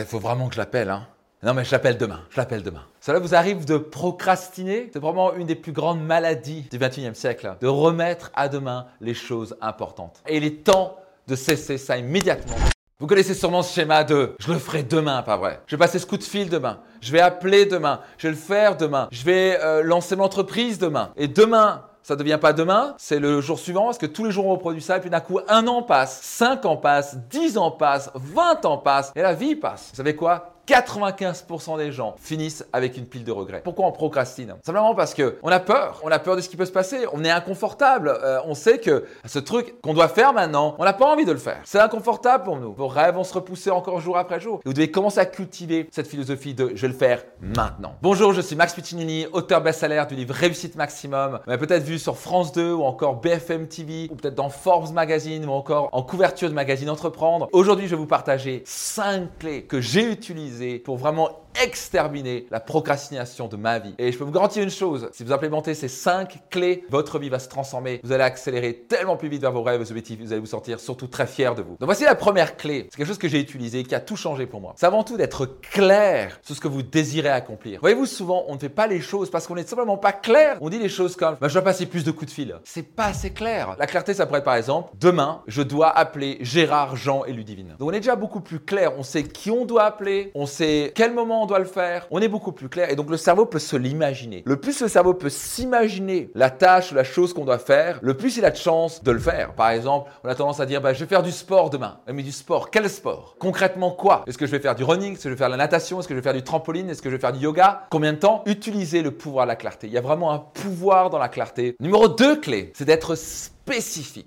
Il faut vraiment que je l'appelle, hein. Non, mais je l'appelle demain. Je l'appelle demain. Cela vous arrive de procrastiner C'est vraiment une des plus grandes maladies du 21e siècle. De remettre à demain les choses importantes. Et il est temps de cesser ça immédiatement. Vous connaissez sûrement ce schéma de je le ferai demain, pas vrai. Je vais passer ce coup de fil demain. Je vais appeler demain. Je vais le faire demain. Je vais euh, lancer mon entreprise demain. Et demain, ça ne devient pas demain, c'est le jour suivant, parce que tous les jours on reproduit ça, et puis d'un coup, un an passe, cinq ans passent, dix ans passent, vingt ans passent, et la vie passe. Vous savez quoi? 95% des gens finissent avec une pile de regrets. Pourquoi on procrastine? Simplement parce que on a peur. On a peur de ce qui peut se passer. On est inconfortable. Euh, on sait que ce truc qu'on doit faire maintenant, on n'a pas envie de le faire. C'est inconfortable pour nous. Vos rêves vont se repousser encore jour après jour. Vous devez commencer à cultiver cette philosophie de je vais le faire maintenant. Bonjour, je suis Max Puccinini, auteur best-seller du livre Réussite Maximum. Vous m'avez peut-être vu sur France 2 ou encore BFM TV ou peut-être dans Forbes Magazine ou encore en couverture de magazine Entreprendre. Aujourd'hui, je vais vous partager 5 clés que j'ai utilisées pour vraiment exterminer la procrastination de ma vie. Et je peux vous garantir une chose, si vous implémentez ces cinq clés, votre vie va se transformer. Vous allez accélérer tellement plus vite vers vos rêves, vos objectifs, vous allez vous sentir surtout très fier de vous. Donc voici la première clé. C'est quelque chose que j'ai utilisé, qui a tout changé pour moi. C'est avant tout d'être clair sur ce que vous désirez accomplir. Voyez-vous, souvent, on ne fait pas les choses parce qu'on n'est simplement pas clair. On dit les choses comme, bah, je dois passer plus de coups de fil. C'est pas assez clair. La clarté, ça pourrait être par exemple, demain, je dois appeler Gérard, Jean et Ludivine. Donc on est déjà beaucoup plus clair. On sait qui on doit appeler, on sait quel moment on doit le faire, on est beaucoup plus clair et donc le cerveau peut se l'imaginer. Le plus le cerveau peut s'imaginer la tâche, la chose qu'on doit faire, le plus il a de chance de le faire. Par exemple, on a tendance à dire bah, je vais faire du sport demain. Mais du sport, quel sport? Concrètement quoi? Est-ce que je vais faire du running? Est-ce que je vais faire de la natation? Est-ce que je vais faire du trampoline? Est-ce que je vais faire du yoga? Combien de temps Utiliser le pouvoir de la clarté? Il y a vraiment un pouvoir dans la clarté. Numéro 2 clé, c'est d'être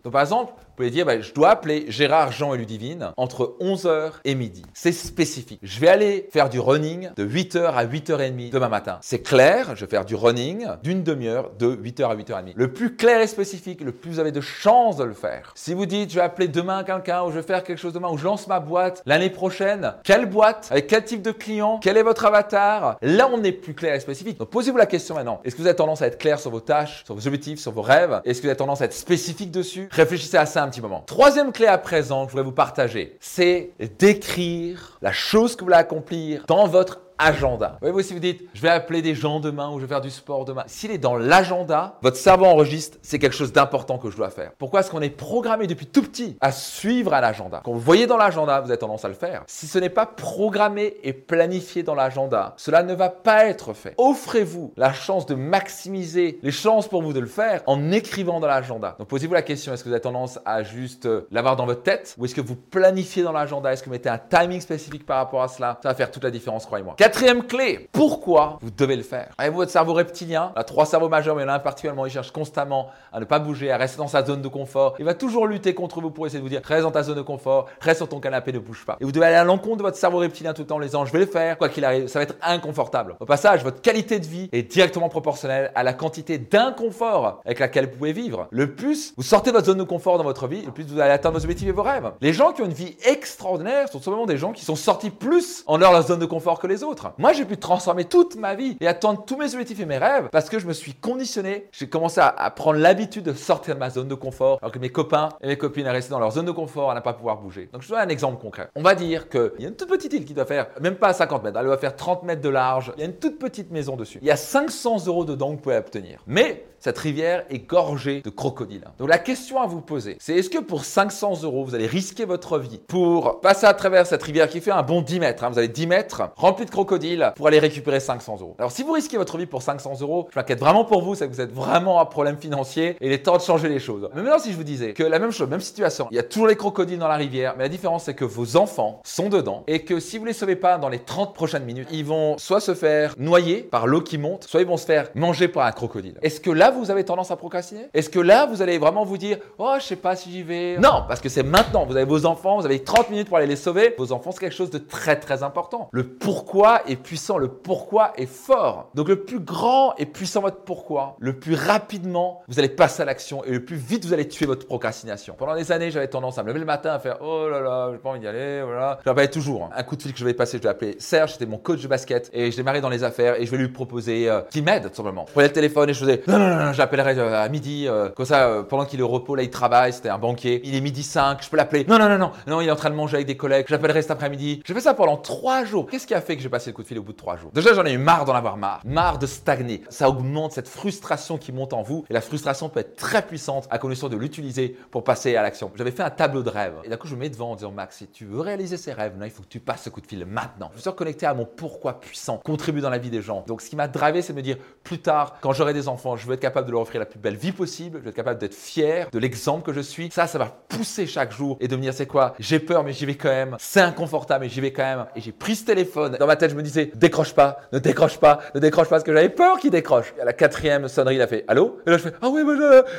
Donc par exemple, vous pouvez dire, bah, je dois appeler Gérard, Jean et Ludivine entre 11h et midi. C'est spécifique. Je vais aller faire du running de 8h à 8h30 demain matin. C'est clair, je vais faire du running d'une demi-heure de 8h à 8h30. Le plus clair et spécifique, le plus vous avez de chances de le faire. Si vous dites, je vais appeler demain quelqu'un ou je vais faire quelque chose demain ou je lance ma boîte l'année prochaine, quelle boîte? Avec quel type de client? Quel est votre avatar? Là, on est plus clair et spécifique. Donc posez-vous la question maintenant. Est-ce que vous avez tendance à être clair sur vos tâches, sur vos objectifs, sur vos rêves? Est-ce que vous avez tendance à être spécifique dessus Réfléchissez à ça un petit moment. Troisième clé à présent que je voudrais vous partager, c'est d'écrire la chose que vous voulez accomplir dans votre agenda. Voyez-vous, si vous dites, je vais appeler des gens demain ou je vais faire du sport demain, s'il est dans l'agenda, votre cerveau enregistre, c'est quelque chose d'important que je dois faire. Pourquoi est-ce qu'on est programmé depuis tout petit à suivre un agenda? Quand vous voyez dans l'agenda, vous avez tendance à le faire. Si ce n'est pas programmé et planifié dans l'agenda, cela ne va pas être fait. Offrez-vous la chance de maximiser les chances pour vous de le faire en écrivant dans l'agenda. Donc posez-vous la question, est-ce que vous avez tendance à juste euh, l'avoir dans votre tête ou est-ce que vous planifiez dans l'agenda? Est-ce que vous mettez un timing spécifique par rapport à cela? Ça va faire toute la différence, croyez-moi. Quatrième clé, pourquoi vous devez le faire? Avez-vous votre cerveau reptilien? Il a trois cerveaux majeurs, mais il y en a un particulièrement, il cherche constamment à ne pas bouger, à rester dans sa zone de confort. Il va toujours lutter contre vous pour essayer de vous dire reste dans ta zone de confort, reste sur ton canapé, ne bouge pas. Et vous devez aller à l'encontre de votre cerveau reptilien tout le temps en les disant je vais le faire, quoi qu'il arrive, ça va être inconfortable. Au passage, votre qualité de vie est directement proportionnelle à la quantité d'inconfort avec laquelle vous pouvez vivre. Le plus vous sortez de votre zone de confort dans votre vie, le plus vous allez atteindre vos objectifs et vos rêves. Les gens qui ont une vie extraordinaire sont simplement des gens qui sont sortis plus en leur zone de confort que les autres. Moi, j'ai pu transformer toute ma vie et atteindre tous mes objectifs et mes rêves parce que je me suis conditionné. J'ai commencé à, prendre l'habitude de sortir de ma zone de confort alors que mes copains et mes copines restent dans leur zone de confort à ne pas pouvoir bouger. Donc, je vous donne un exemple concret. On va dire qu'il y a une toute petite île qui doit faire même pas 50 mètres, elle doit faire 30 mètres de large. Il y a une toute petite maison dessus. Il y a 500 euros dedans que vous pouvez obtenir. Mais cette rivière est gorgée de crocodiles. Donc la question à vous poser, c'est est-ce que pour 500 euros, vous allez risquer votre vie pour passer à travers cette rivière qui fait un bon 10 mètres, hein, vous avez 10 mètres remplis de crocodiles pour aller récupérer 500 euros. Alors si vous risquez votre vie pour 500 euros, je m'inquiète vraiment pour vous, c'est que vous êtes vraiment à problème financier et il est temps de changer les choses. Mais maintenant si je vous disais que la même chose, même situation, il y a toujours les crocodiles dans la rivière, mais la différence c'est que vos enfants sont dedans et que si vous les sauvez pas dans les 30 prochaines minutes, ils vont soit se faire noyer par l'eau qui monte, soit ils vont se faire manger par un crocodile. Est-ce que là vous avez tendance à procrastiner? Est-ce que là, vous allez vraiment vous dire Oh, je sais pas si j'y vais Non, parce que c'est maintenant. Vous avez vos enfants, vous avez 30 minutes pour aller les sauver. Vos enfants, c'est quelque chose de très très important. Le pourquoi est puissant, le pourquoi est fort. Donc le plus grand et puissant votre pourquoi, le plus rapidement vous allez passer à l'action et le plus vite vous allez tuer votre procrastination. Pendant des années, j'avais tendance à me lever le matin à faire oh là là, j'ai pas envie d'y aller, voilà. Je rappelais toujours hein. un coup de fil que je vais passer, je vais appeler Serge, c'était mon coach de basket et je démarrais dans les affaires et je vais lui proposer euh, qu'il m'aide tout simplement. Je prenais le téléphone et je faisais non non non, non j'appellerai euh, à midi euh, comme ça pendant qu'il est au repos là il travaille, c'était un banquier, il est midi 5, je peux l'appeler. Non non non non, non, il est en train de manger avec des collègues, j'appellerai cet après-midi. J'ai fait ça pendant trois jours. Qu'est-ce qui a fait que j'ai le coup de fil au bout de trois jours Déjà, j'en ai eu marre d'en avoir marre, marre de stagner. Ça augmente cette frustration qui monte en vous et la frustration peut être très puissante à condition de l'utiliser pour passer à l'action. J'avais fait un tableau de rêve et d'un coup, je me mets devant en disant Max, si tu veux réaliser ces rêves, là, il faut que tu passes ce coup de fil maintenant. Je suis reconnecté à mon pourquoi puissant, contribue dans la vie des gens. Donc, ce qui m'a drivé, c'est de me dire plus tard, quand j'aurai des enfants, je veux être capable de leur offrir la plus belle vie possible, je veux être capable d'être fier de l'exemple que je suis. Ça, ça va pousser chaque jour et de me dire c'est quoi? J'ai peur, mais j'y vais quand même. C'est inconfortable, mais j'y vais quand même. Et j'ai pris ce téléphone. Dans ma tête, je me disais décroche pas, ne décroche pas, ne décroche pas, parce que j'avais peur qu'il décroche. Et à la quatrième sonnerie, il a fait allô? Et là, je fais ah oui, mais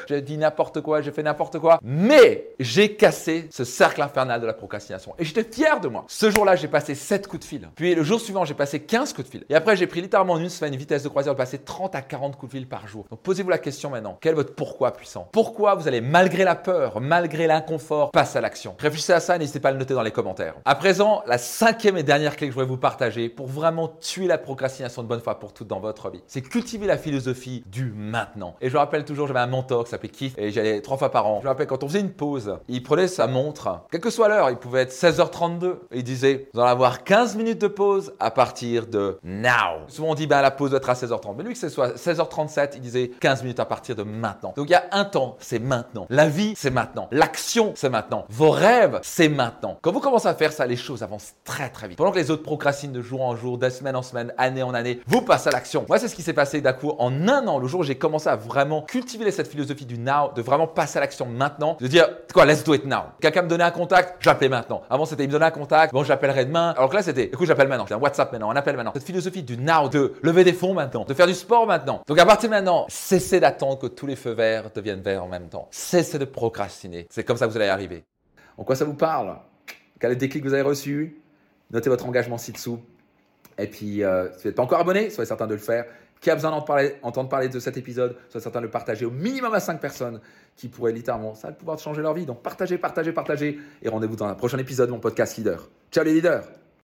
j'ai dit n'importe quoi, j'ai fait n'importe quoi. Mais j'ai cassé ce cercle infernal de la procrastination. Et j'étais fier de moi. Ce jour-là, j'ai passé 7 coups de fil. Puis le jour suivant, j'ai passé 15 coups de fil. Et après, j'ai pris littéralement une semaine, une vitesse de croisière de passer 30 à 40 coups de fil par jour. Donc posez-vous la question maintenant. Quel est votre pourquoi puissant? Pourquoi vous allez, malgré la peur, malgré l'inconfort, passer à l'action? Réfléchissez à ça, n'hésitez pas à le noter dans les commentaires. À présent, la cinquième et dernière clé que je voudrais vous partager pour vraiment tuer la procrastination de bonne fois pour toutes dans votre vie, c'est cultiver la philosophie du maintenant. Et je rappelle toujours, j'avais un mentor qui s'appelait Keith et j'allais trois fois par an. Je me rappelle quand on faisait une pause, il prenait sa montre, quelle que soit l'heure, il pouvait être 16h32 et il disait Vous allez avoir 15 minutes de pause à partir de now. Souvent on dit ben, la pause doit être à 16h30. Mais lui, que ce soit 16h37, il disait 15 minutes à partir de maintenant. Donc il y a un temps, c'est maintenant. La vie, c'est maintenant. L'action, c'est maintenant. Vos rêves, c'est maintenant. Quand vous commencez à faire ça, les choses avancent très très vite. Pendant que les autres procrastinent de jour en jour, de semaine en semaine, année en année, vous passez à l'action. Moi, c'est ce qui s'est passé d'un coup en un an, le jour où j'ai commencé à vraiment cultiver cette philosophie du now, de vraiment passer à l'action maintenant, de dire quoi, let's do it now. Quelqu'un me donnait un contact, j'appelais maintenant. Avant, c'était il me donnait un contact, bon, j'appellerai demain. Alors que là, c'était écoute, j'appelle maintenant. C'est un WhatsApp maintenant, un appel maintenant. Cette philosophie du now, de lever des fonds maintenant, de faire du sport maintenant. Donc à partir de maintenant, cessez d'attendre que tous les feux verts deviennent verts en même temps. Cessez de procrastiner. C'est comme ça que vous allez arriver. En quoi ça vous parle? Quel est le déclic que vous avez reçu? Notez votre engagement ci-dessous. Et puis, euh, si vous n'êtes pas encore abonné, soyez certain de le faire. Qui a besoin d'entendre parler, de cet épisode, soyez certain de le partager au minimum à 5 personnes qui pourraient littéralement, ça va pouvoir changer leur vie. Donc partagez, partagez, partagez. Et rendez-vous dans un prochain épisode de mon podcast Leader. Ciao les leaders